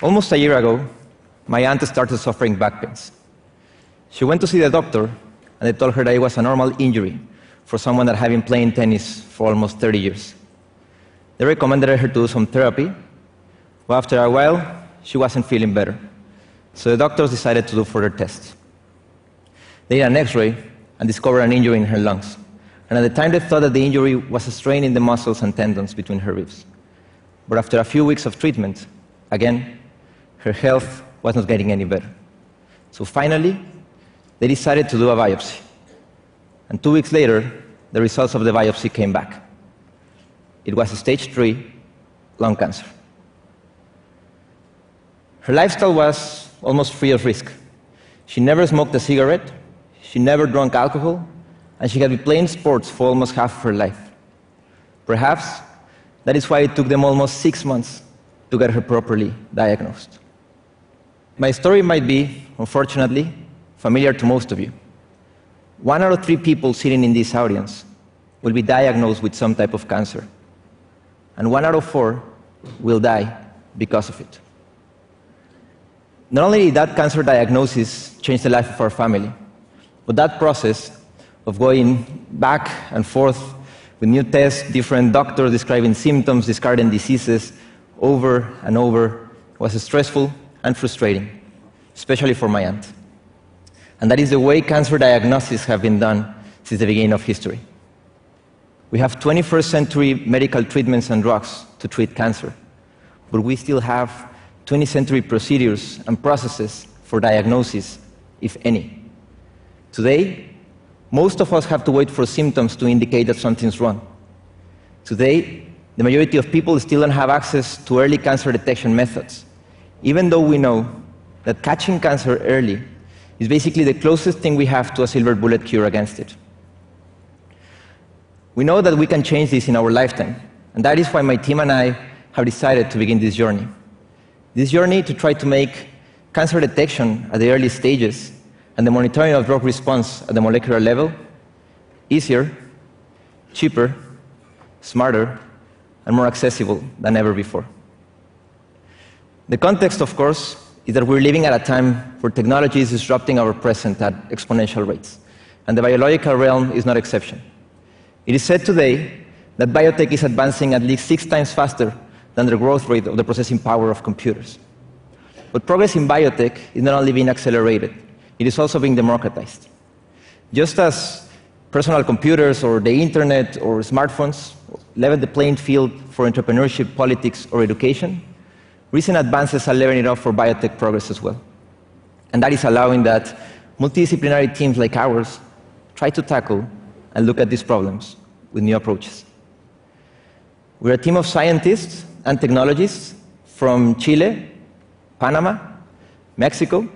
Almost a year ago, my aunt started suffering back pains. She went to see the doctor, and they told her that it was a normal injury for someone that had been playing tennis for almost 30 years. They recommended her to do some therapy, but after a while, she wasn't feeling better. So the doctors decided to do further tests. They did an x ray and discovered an injury in her lungs. And at the time, they thought that the injury was a strain in the muscles and tendons between her ribs. But after a few weeks of treatment, again, her health was not getting any better. So finally, they decided to do a biopsy. And two weeks later, the results of the biopsy came back. It was stage three lung cancer. Her lifestyle was almost free of risk. She never smoked a cigarette, she never drank alcohol, and she had been playing sports for almost half of her life. Perhaps that is why it took them almost six months to get her properly diagnosed. My story might be, unfortunately, familiar to most of you. One out of three people sitting in this audience will be diagnosed with some type of cancer, and one out of four will die because of it. Not only did that cancer diagnosis change the life of our family, but that process of going back and forth with new tests, different doctors describing symptoms, discarding diseases over and over was stressful and frustrating, especially for my aunt. And that is the way cancer diagnoses have been done since the beginning of history. We have 21st century medical treatments and drugs to treat cancer, but we still have 20th century procedures and processes for diagnosis, if any. Today, most of us have to wait for symptoms to indicate that something's wrong. Today, the majority of people still don't have access to early cancer detection methods, even though we know that catching cancer early is basically the closest thing we have to a silver bullet cure against it. We know that we can change this in our lifetime, and that is why my team and I have decided to begin this journey. This journey to try to make cancer detection at the early stages and the monitoring of drug response at the molecular level easier, cheaper, smarter, and more accessible than ever before. The context, of course, is that we're living at a time where technology is disrupting our present at exponential rates, and the biological realm is no exception. It is said today that biotech is advancing at least six times faster than the growth rate of the processing power of computers. But progress in biotech is not only being accelerated, it is also being democratized. Just as personal computers or the internet or smartphones level the playing field for entrepreneurship, politics, or education, recent advances are leveling it up for biotech progress as well. And that is allowing that multidisciplinary teams like ours try to tackle and look at these problems with new approaches. We're a team of scientists and technologists from Chile, Panama, Mexico,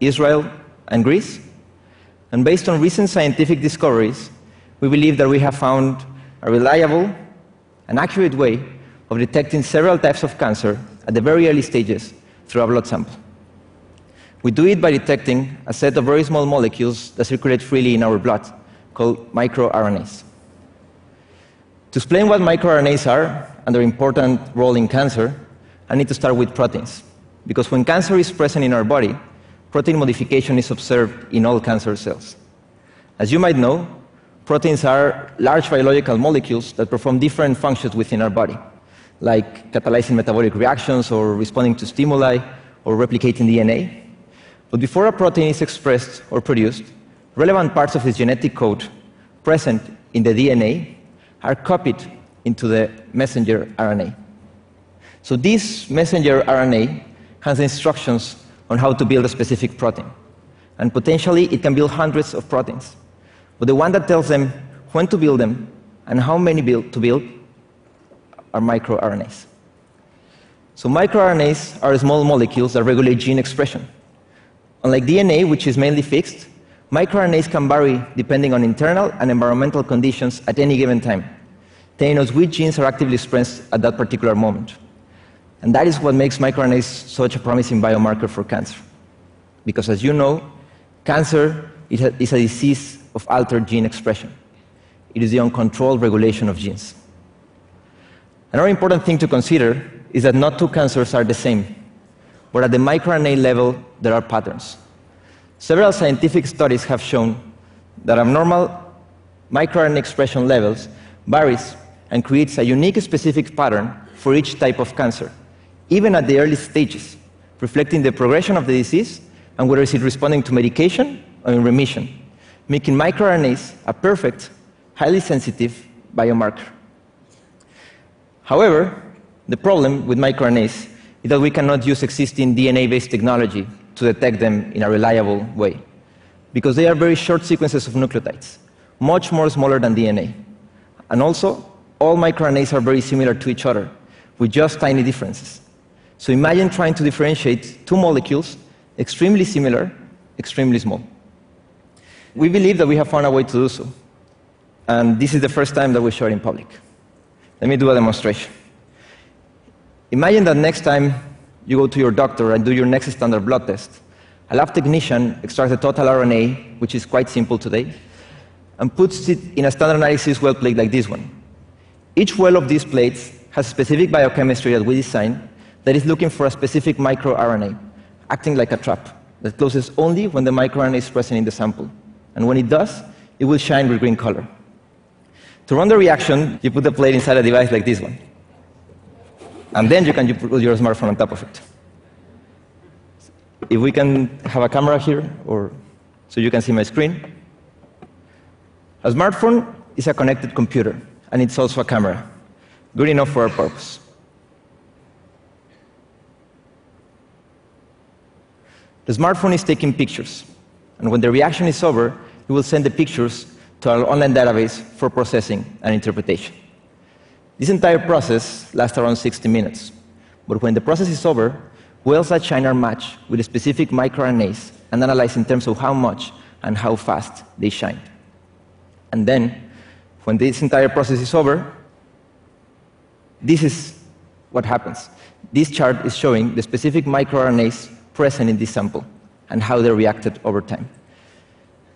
Israel, and Greece. And based on recent scientific discoveries, we believe that we have found a reliable and accurate way of detecting several types of cancer at the very early stages through a blood sample. We do it by detecting a set of very small molecules that circulate freely in our blood called microRNAs. To explain what microRNAs are and their important role in cancer, I need to start with proteins. Because when cancer is present in our body, protein modification is observed in all cancer cells. As you might know, proteins are large biological molecules that perform different functions within our body, like catalyzing metabolic reactions or responding to stimuli or replicating DNA. But before a protein is expressed or produced, relevant parts of its genetic code present in the DNA are copied into the messenger RNA. So this messenger RNA has instructions on how to build a specific protein. And potentially, it can build hundreds of proteins. But the one that tells them when to build them and how many build, to build are microRNAs. So microRNAs are small molecules that regulate gene expression. Unlike DNA, which is mainly fixed, microRNAs can vary depending on internal and environmental conditions at any given time, telling us which genes are actively expressed at that particular moment. And that is what makes microRNAs such a promising biomarker for cancer. Because as you know, cancer is a, is a disease of altered gene expression. It is the uncontrolled regulation of genes. Another important thing to consider is that not two cancers are the same. but at the microRNA level, there are patterns. Several scientific studies have shown that abnormal microRNA expression levels varies and creates a unique specific pattern for each type of cancer, even at the early stages, reflecting the progression of the disease and whether is it responding to medication or in remission, making microRNAs a perfect, highly sensitive biomarker. However, the problem with microRNAs is that we cannot use existing DNA-based technology to detect them in a reliable way, because they are very short sequences of nucleotides, much more smaller than DNA. And also, all microRNAs are very similar to each other, with just tiny differences. So imagine trying to differentiate two molecules, extremely similar, extremely small. We believe that we have found a way to do so, and this is the first time that we show it in public. Let me do a demonstration. Imagine that next time you go to your doctor and do your next standard blood test, a lab technician extracts the total RNA, which is quite simple today, and puts it in a standard analysis well plate like this one. Each well of these plates has specific biochemistry that we design that is looking for a specific microRNA, acting like a trap that closes only when the microRNA is present in the sample. And when it does, it will shine with green color. To run the reaction, you put the plate inside a device like this one. And then you can put your smartphone on top of it. If we can have a camera here, or so you can see my screen. A smartphone is a connected computer, and it's also a camera. Good enough for our purpose. The smartphone is taking pictures, and when the reaction is over, it will send the pictures to our online database for processing and interpretation. This entire process lasts around 60 minutes, but when the process is over, wells that shine are matched with specific microRNAs and analyzed in terms of how much and how fast they shine. And then, when this entire process is over, this is what happens. This chart is showing the specific microRNAs present in this sample and how they reacted over time.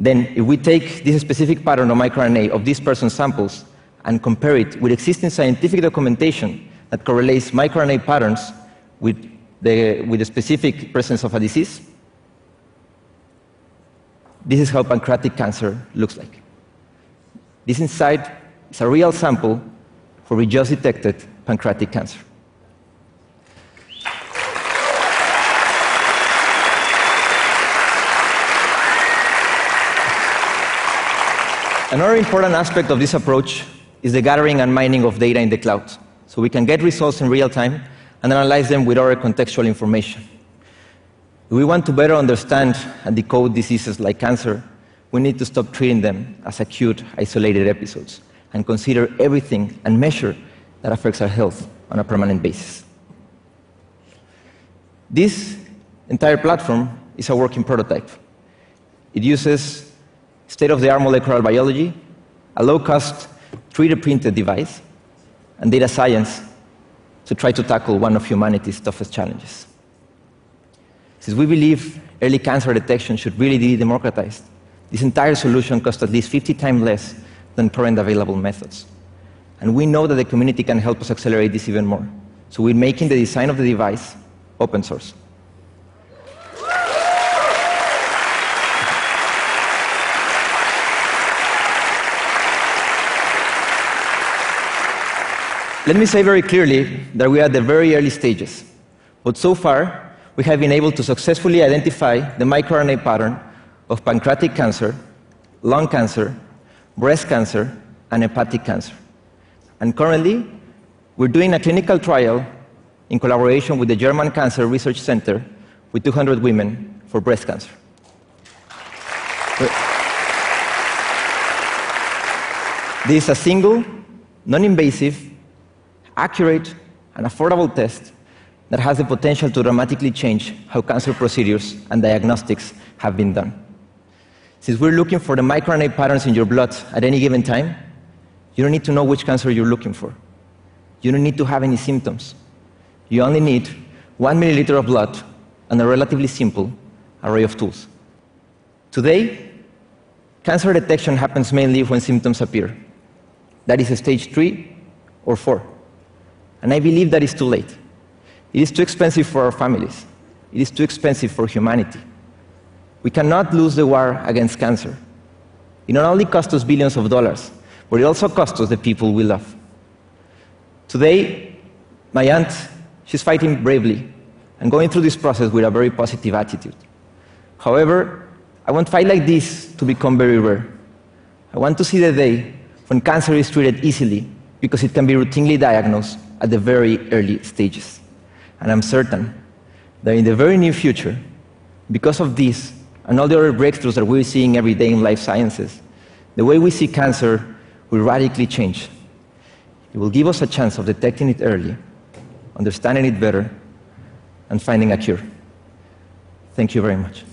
Then, if we take this specific pattern of microRNA of this person's samples and compare it with existing scientific documentation that correlates microRNA patterns with the, with the specific presence of a disease, this is how pancreatic cancer looks like. This inside is a real sample for we just detected pancreatic cancer. Another important aspect of this approach is the gathering and mining of data in the cloud, so we can get results in real time and analyze them with other contextual information. If we want to better understand and decode diseases like cancer, we need to stop treating them as acute, isolated episodes and consider everything and measure that affects our health on a permanent basis. This entire platform is a working prototype. It uses state-of-the-art molecular biology, a low-cost 3D printed device, and data science to try to tackle one of humanity's toughest challenges. Since we believe early cancer detection should really be democratized, this entire solution costs at least 50 times less than current available methods. And we know that the community can help us accelerate this even more. So we're making the design of the device open source. Let me say very clearly that we are at the very early stages, but so far we have been able to successfully identify the microRNA pattern of pancreatic cancer, lung cancer, breast cancer, and hepatic cancer. And currently, we're doing a clinical trial in collaboration with the German Cancer Research Center with 200 women for breast cancer. This is a single, non invasive, accurate and affordable test that has the potential to dramatically change how cancer procedures and diagnostics have been done. Since we're looking for the microRNA patterns in your blood at any given time, you don't need to know which cancer you're looking for. You don't need to have any symptoms. You only need one milliliter of blood and a relatively simple array of tools. Today, cancer detection happens mainly when symptoms appear. That is stage three or four. And I believe that it's too late. It is too expensive for our families. it is too expensive for humanity. We cannot lose the war against cancer. It not only costs us billions of dollars, but it also costs us the people we love. Today, my aunt, she's fighting bravely and going through this process with a very positive attitude. However, I want fight like this to become very rare. I want to see the day when cancer is treated easily because it can be routinely diagnosed at the very early stages. And I'm certain that in the very near future, because of this and all the other breakthroughs that we're seeing every day in life sciences, the way we see cancer will radically change. It will give us a chance of detecting it early, understanding it better, and finding a cure. Thank you very much.